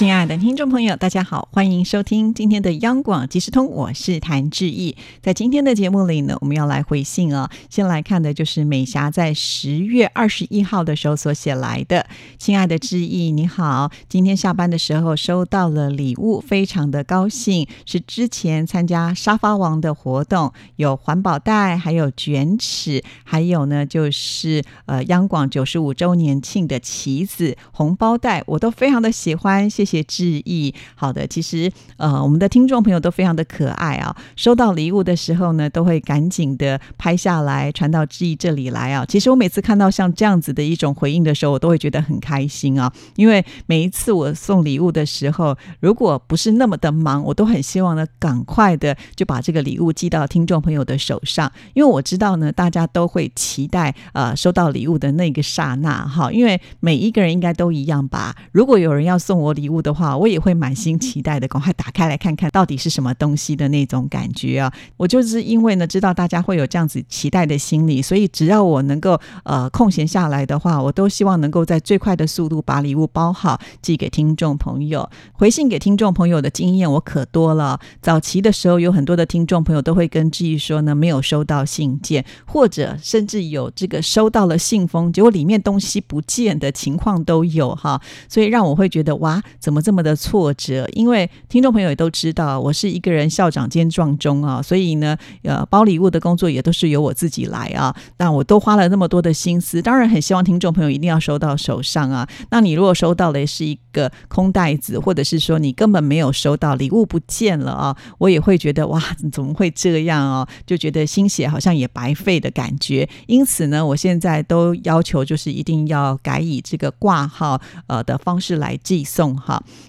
亲爱的听众朋友，大家好，欢迎收听今天的央广即时通，我是谭志毅。在今天的节目里呢，我们要来回信哦。先来看的就是美霞在十月二十一号的时候所写来的：“亲爱的志毅，你好，今天下班的时候收到了礼物，非常的高兴，是之前参加沙发王的活动，有环保袋，还有卷尺，还有呢就是呃央广九十五周年庆的旗子、红包袋，我都非常的喜欢，谢谢。”些致意，好的，其实呃，我们的听众朋友都非常的可爱啊。收到礼物的时候呢，都会赶紧的拍下来传到致意这里来啊。其实我每次看到像这样子的一种回应的时候，我都会觉得很开心啊。因为每一次我送礼物的时候，如果不是那么的忙，我都很希望呢，赶快的就把这个礼物寄到听众朋友的手上。因为我知道呢，大家都会期待呃收到礼物的那个刹那哈。因为每一个人应该都一样吧。如果有人要送我礼物，的话，我也会满心期待的，赶快打开来看看到底是什么东西的那种感觉啊！我就是因为呢，知道大家会有这样子期待的心理，所以只要我能够呃空闲下来的话，我都希望能够在最快的速度把礼物包好，寄给听众朋友。回信给听众朋友的经验我可多了。早期的时候，有很多的听众朋友都会跟志毅说呢，没有收到信件，或者甚至有这个收到了信封，结果里面东西不见的情况都有哈。所以让我会觉得哇。怎么这么的挫折？因为听众朋友也都知道，我是一个人校长兼撞钟啊，所以呢，呃，包礼物的工作也都是由我自己来啊。那我都花了那么多的心思，当然很希望听众朋友一定要收到手上啊。那你如果收到的是一个空袋子，或者是说你根本没有收到礼物不见了啊，我也会觉得哇，怎么会这样哦？就觉得心血好像也白费的感觉。因此呢，我现在都要求就是一定要改以这个挂号呃的方式来寄送。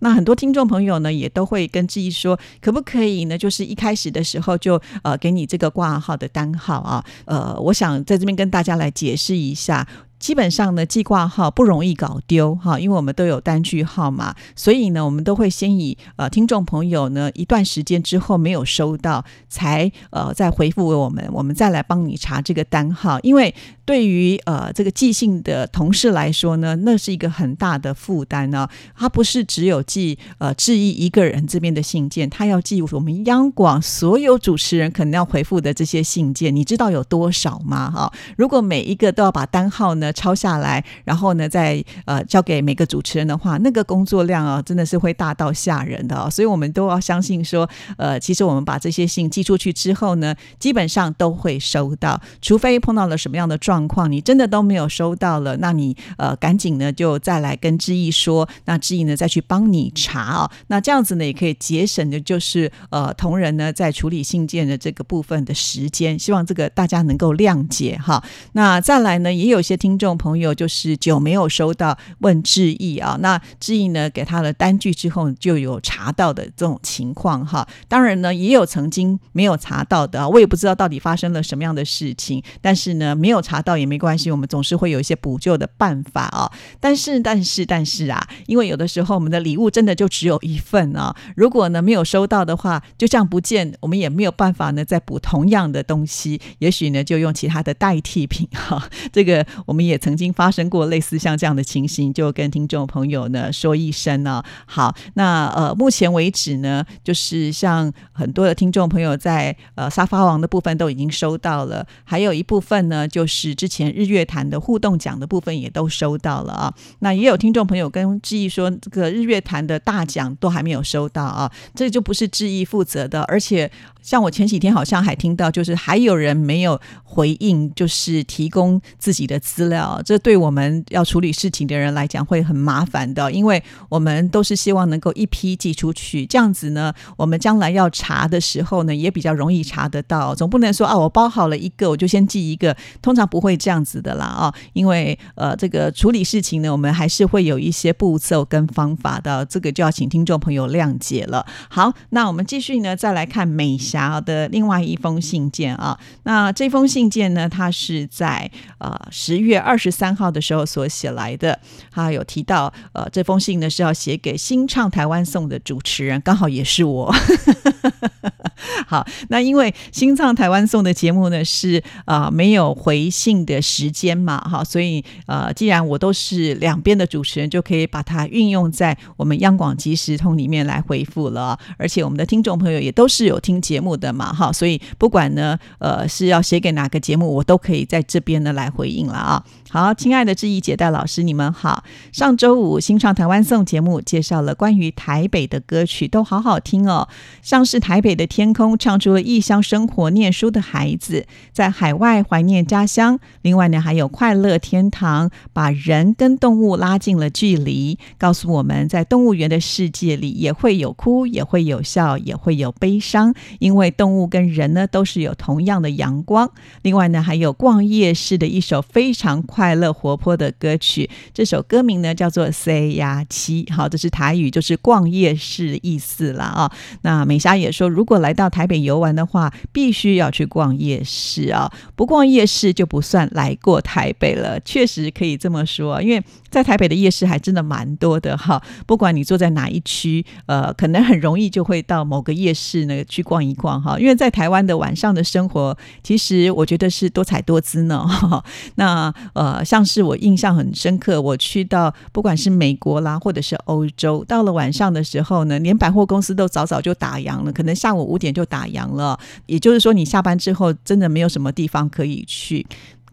那很多听众朋友呢，也都会跟志毅说，可不可以呢？就是一开始的时候就呃给你这个挂号的单号啊，呃，我想在这边跟大家来解释一下。基本上呢，寄挂号不容易搞丢哈，因为我们都有单据号码，所以呢，我们都会先以呃听众朋友呢一段时间之后没有收到，才呃再回复给我们，我们再来帮你查这个单号。因为对于呃这个寄信的同事来说呢，那是一个很大的负担呢。他不是只有寄呃致意一个人这边的信件，他要寄我们央广所有主持人可能要回复的这些信件，你知道有多少吗？哈，如果每一个都要把单号呢？抄下来，然后呢，再呃交给每个主持人的话，那个工作量啊，真的是会大到吓人的哦。所以，我们都要相信说，呃，其实我们把这些信寄出去之后呢，基本上都会收到，除非碰到了什么样的状况，你真的都没有收到了，那你呃赶紧呢就再来跟志毅说，那志毅呢再去帮你查啊。那这样子呢也可以节省的就是呃同仁呢在处理信件的这个部分的时间。希望这个大家能够谅解哈。那再来呢，也有些听。众朋友就是久没有收到问志毅啊，那志毅呢给他的单据之后就有查到的这种情况哈。当然呢也有曾经没有查到的，我也不知道到底发生了什么样的事情。但是呢没有查到也没关系，我们总是会有一些补救的办法啊。但是但是但是啊，因为有的时候我们的礼物真的就只有一份啊，如果呢没有收到的话，就这样不见，我们也没有办法呢再补同样的东西，也许呢就用其他的代替品哈。这个我们。也曾经发生过类似像这样的情形，就跟听众朋友呢说一声呢。好，那呃，目前为止呢，就是像很多的听众朋友在呃沙发王的部分都已经收到了，还有一部分呢，就是之前日月潭的互动奖的部分也都收到了啊。那也有听众朋友跟志毅说，这个日月潭的大奖都还没有收到啊，这就不是志毅负责的，而且。像我前几天好像还听到，就是还有人没有回应，就是提供自己的资料，这对我们要处理事情的人来讲会很麻烦的，因为我们都是希望能够一批寄出去，这样子呢，我们将来要查的时候呢，也比较容易查得到。总不能说啊，我包好了一个，我就先寄一个，通常不会这样子的啦啊，因为呃，这个处理事情呢，我们还是会有一些步骤跟方法的，这个就要请听众朋友谅解了。好，那我们继续呢，再来看美。霞的另外一封信件啊。那这封信件呢，它是在呃十月二十三号的时候所写来的。他有提到，呃，这封信呢是要写给新唱台湾颂的主持人，刚好也是我。好，那因为新唱台湾颂的节目呢是啊没有回信的时间嘛，哈，所以呃，既然我都是两边的主持人，就可以把它运用在我们央广即时通里面来回复了。而且我们的听众朋友也都是有听节目目的嘛，哈，所以不管呢，呃，是要写给哪个节目，我都可以在这边呢来回应了啊。好，亲爱的志毅姐、戴老师，你们好。上周五新唱台湾颂节目介绍了关于台北的歌曲，都好好听哦，像是台北的天空，唱出了异乡生活、念书的孩子在海外怀念家乡。另外呢，还有快乐天堂，把人跟动物拉近了距离，告诉我们在动物园的世界里，也会有哭，也会有笑，也会有悲伤，因为动物跟人呢，都是有同样的阳光。另外呢，还有逛夜市的一首非常。快乐活泼的歌曲，这首歌名呢叫做《C 呀七》，好，这是台语，就是逛夜市意思了啊。那美霞也说，如果来到台北游玩的话，必须要去逛夜市啊，不逛夜市就不算来过台北了。确实可以这么说，因为。在台北的夜市还真的蛮多的哈，不管你坐在哪一区，呃，可能很容易就会到某个夜市呢去逛一逛哈。因为在台湾的晚上的生活，其实我觉得是多彩多姿呢。那呃，像是我印象很深刻，我去到不管是美国啦，或者是欧洲，到了晚上的时候呢，连百货公司都早早就打烊了，可能下午五点就打烊了。也就是说，你下班之后真的没有什么地方可以去。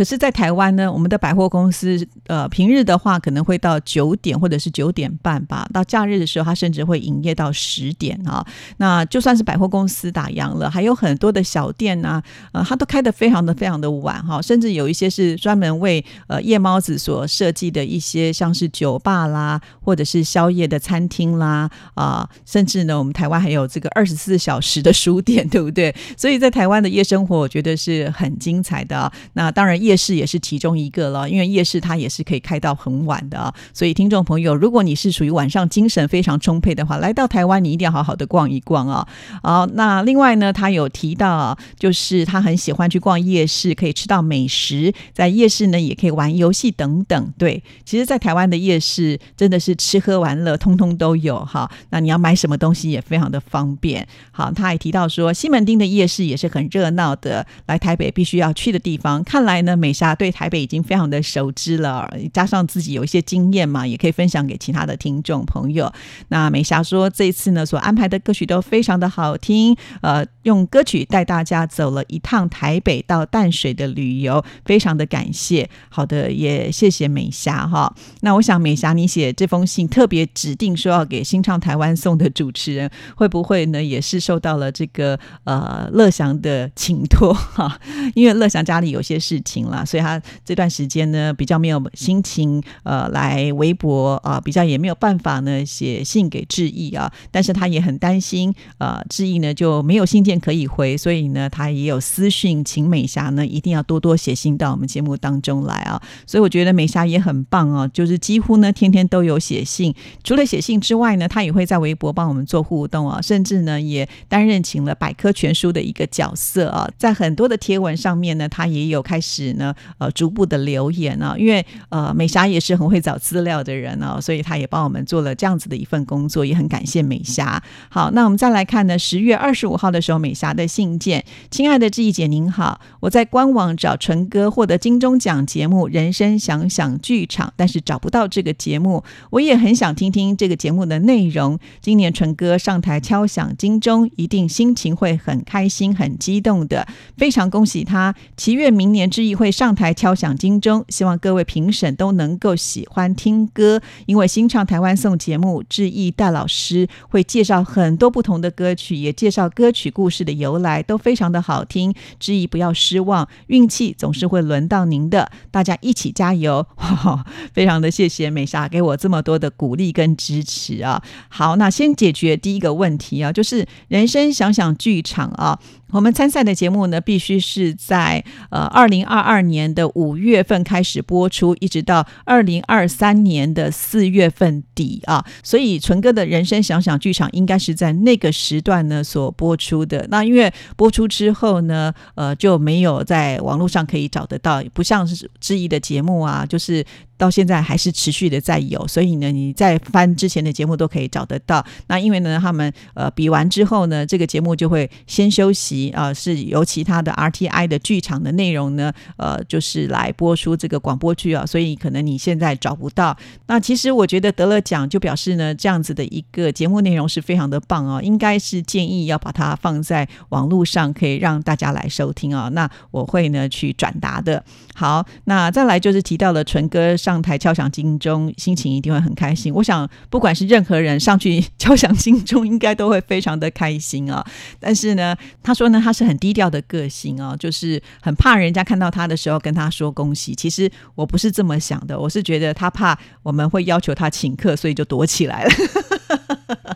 可是，在台湾呢，我们的百货公司，呃，平日的话可能会到九点或者是九点半吧。到假日的时候，它甚至会营业到十点啊。那就算是百货公司打烊了，还有很多的小店啊，呃，它都开得非常的非常的晚哈。甚至有一些是专门为呃夜猫子所设计的一些，像是酒吧啦，或者是宵夜的餐厅啦啊。甚至呢，我们台湾还有这个二十四小时的书店，对不对？所以在台湾的夜生活，我觉得是很精彩的。那当然。夜夜市也是其中一个了，因为夜市它也是可以开到很晚的啊。所以听众朋友，如果你是属于晚上精神非常充沛的话，来到台湾你一定要好好的逛一逛啊。好，那另外呢，他有提到，就是他很喜欢去逛夜市，可以吃到美食，在夜市呢也可以玩游戏等等。对，其实，在台湾的夜市真的是吃喝玩乐通通都有哈。那你要买什么东西也非常的方便。好，他还提到说，西门町的夜市也是很热闹的，来台北必须要去的地方。看来呢。那美霞对台北已经非常的熟知了，加上自己有一些经验嘛，也可以分享给其他的听众朋友。那美霞说，这次呢所安排的歌曲都非常的好听，呃，用歌曲带大家走了一趟台北到淡水的旅游，非常的感谢。好的，也谢谢美霞哈。那我想美霞，你写这封信特别指定说要给新唱台湾送的主持人，会不会呢也是受到了这个呃乐祥的请托哈？因为乐祥家里有些事情。了，所以他这段时间呢比较没有心情，呃，来微博啊，比较也没有办法呢写信给志毅啊，但是他也很担心，呃，志毅呢就没有信件可以回，所以呢他也有私讯请美霞呢一定要多多写信到我们节目当中来啊，所以我觉得美霞也很棒哦，就是几乎呢天天都有写信，除了写信之外呢，他也会在微博帮我们做互动啊，甚至呢也担任请了百科全书的一个角色啊，在很多的贴文上面呢，他也有开始。呢，呃，逐步的留言啊，因为呃，美霞也是很会找资料的人啊，所以她也帮我们做了这样子的一份工作，也很感谢美霞。好，那我们再来看呢，十月二十五号的时候，美霞的信件，亲爱的志毅姐您好，我在官网找纯哥获得金钟奖节目《人生想想剧场》，但是找不到这个节目，我也很想听听这个节目的内容。今年纯哥上台敲响金钟，一定心情会很开心、很激动的，非常恭喜他，祈愿明年志毅。会上台敲响金钟，希望各位评审都能够喜欢听歌，因为新唱台湾颂节目，志毅戴老师会介绍很多不同的歌曲，也介绍歌曲故事的由来，都非常的好听。志毅不要失望，运气总是会轮到您的，大家一起加油！非常的谢谢美莎给我这么多的鼓励跟支持啊。好，那先解决第一个问题啊，就是人生想想剧场啊。我们参赛的节目呢，必须是在呃二零二二年的五月份开始播出，一直到二零二三年的四月份底啊。所以纯哥的人生想想剧场应该是在那个时段呢所播出的。那因为播出之后呢，呃就没有在网络上可以找得到，不像是质疑的节目啊，就是到现在还是持续的在有。所以呢，你在翻之前的节目都可以找得到。那因为呢，他们呃比完之后呢，这个节目就会先休息。啊，是由其他的 RTI 的剧场的内容呢，呃，就是来播出这个广播剧啊，所以可能你现在找不到。那其实我觉得得了奖，就表示呢，这样子的一个节目内容是非常的棒啊，应该是建议要把它放在网络上，可以让大家来收听啊。那我会呢去转达的。好，那再来就是提到了纯哥上台敲响金钟，心情一定会很开心。我想，不管是任何人上去 敲响金钟，应该都会非常的开心啊。但是呢，他说。那他是很低调的个性哦，就是很怕人家看到他的时候跟他说恭喜。其实我不是这么想的，我是觉得他怕我们会要求他请客，所以就躲起来了。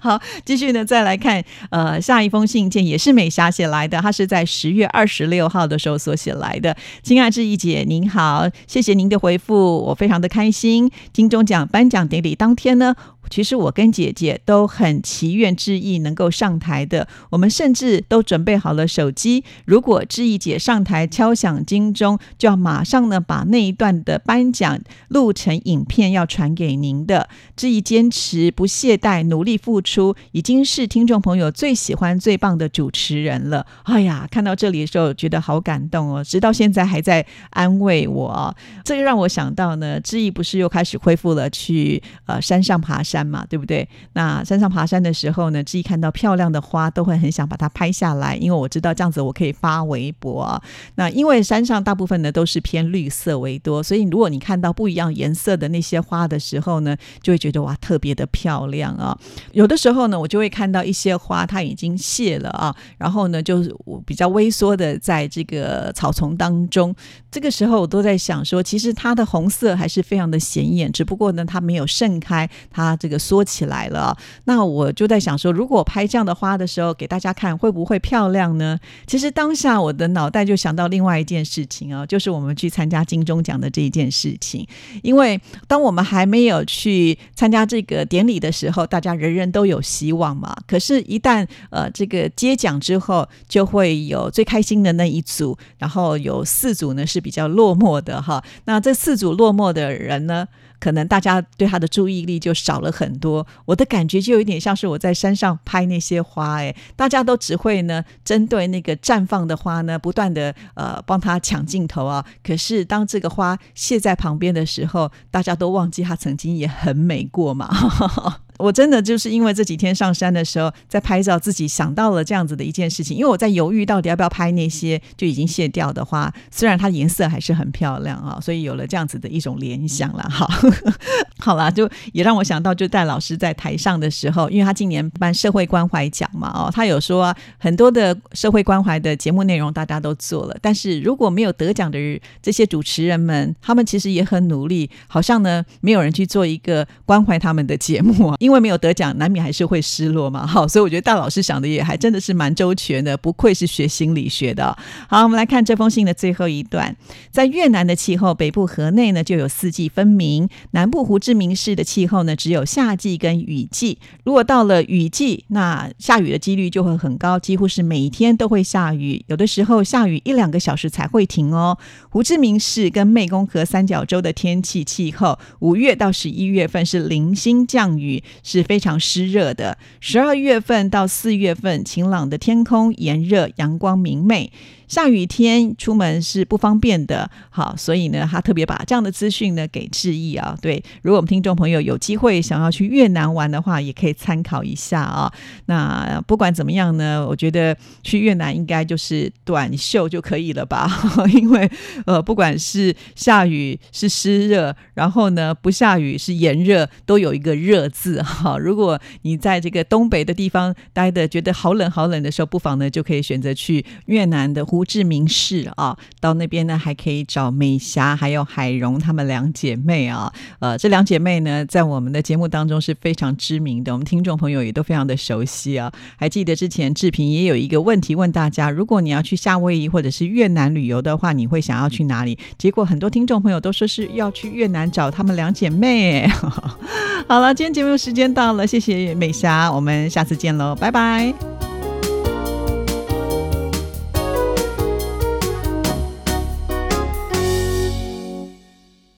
好，继续呢，再来看呃下一封信件，也是美霞写来的，她是在十月二十六号的时候所写来的。亲爱志毅姐您好，谢谢您的回复，我非常的开心。金钟奖颁奖典礼当天呢。其实我跟姐姐都很祈愿志毅能够上台的，我们甚至都准备好了手机。如果志毅姐上台敲响金钟，就要马上呢把那一段的颁奖录成影片要传给您的。志毅坚持不懈怠，努力付出，已经是听众朋友最喜欢、最棒的主持人了。哎呀，看到这里的时候觉得好感动哦，直到现在还在安慰我。这个让我想到呢，志毅不是又开始恢复了去呃山上爬山。山嘛，对不对？那山上爬山的时候呢，自己看到漂亮的花，都会很想把它拍下来，因为我知道这样子我可以发微博。啊那因为山上大部分呢都是偏绿色为多，所以如果你看到不一样颜色的那些花的时候呢，就会觉得哇，特别的漂亮啊。有的时候呢，我就会看到一些花它已经谢了啊，然后呢，就是我比较微缩的在这个草丛当中，这个时候我都在想说，其实它的红色还是非常的显眼，只不过呢，它没有盛开，它这。这个缩起来了，那我就在想说，如果拍这样的花的时候给大家看，会不会漂亮呢？其实当下我的脑袋就想到另外一件事情啊，就是我们去参加金钟奖的这一件事情。因为当我们还没有去参加这个典礼的时候，大家人人都有希望嘛。可是，一旦呃这个接奖之后，就会有最开心的那一组，然后有四组呢是比较落寞的哈。那这四组落寞的人呢？可能大家对他的注意力就少了很多，我的感觉就有点像是我在山上拍那些花，哎，大家都只会呢针对那个绽放的花呢，不断的呃帮他抢镜头啊。可是当这个花谢在旁边的时候，大家都忘记它曾经也很美过嘛。我真的就是因为这几天上山的时候在拍照，自己想到了这样子的一件事情。因为我在犹豫到底要不要拍那些就已经卸掉的花，虽然它颜色还是很漂亮啊，所以 有了这样子的一种联想了。好，好啦，就也让我想到，就戴老师在台上的时候，因为他今年办社会关怀奖嘛，哦，他有说很多的社会关怀的节目内容大家都做了，但是如果没有得奖的这些主持人们，他们其实也很努力，好像呢没有人去做一个关怀他们的节目啊。因因为没有得奖，难免还是会失落嘛。好，所以我觉得大老师想的也还真的是蛮周全的，不愧是学心理学的。好，我们来看这封信的最后一段。在越南的气候，北部河内呢就有四季分明，南部胡志明市的气候呢只有夏季跟雨季。如果到了雨季，那下雨的几率就会很高，几乎是每一天都会下雨，有的时候下雨一两个小时才会停哦。胡志明市跟湄公河三角洲的天气气候，五月到十一月份是零星降雨。是非常湿热的。十二月份到四月份，晴朗的天空，炎热，阳光明媚。下雨天出门是不方便的，好，所以呢，他特别把这样的资讯呢给致意啊。对，如果我们听众朋友有机会想要去越南玩的话，也可以参考一下啊。那不管怎么样呢，我觉得去越南应该就是短袖就可以了吧？因为呃，不管是下雨是湿热，然后呢不下雨是炎热，都有一个热字 哈。如果你在这个东北的地方待的觉得好冷好冷的时候，不妨呢就可以选择去越南的胡。志明市啊，到那边呢还可以找美霞还有海蓉她们两姐妹啊。呃，这两姐妹呢，在我们的节目当中是非常知名的，我们听众朋友也都非常的熟悉啊。还记得之前志平也有一个问题问大家，如果你要去夏威夷或者是越南旅游的话，你会想要去哪里？结果很多听众朋友都说是要去越南找她们两姐妹。好了，今天节目时间到了，谢谢美霞，我们下次见喽，拜拜。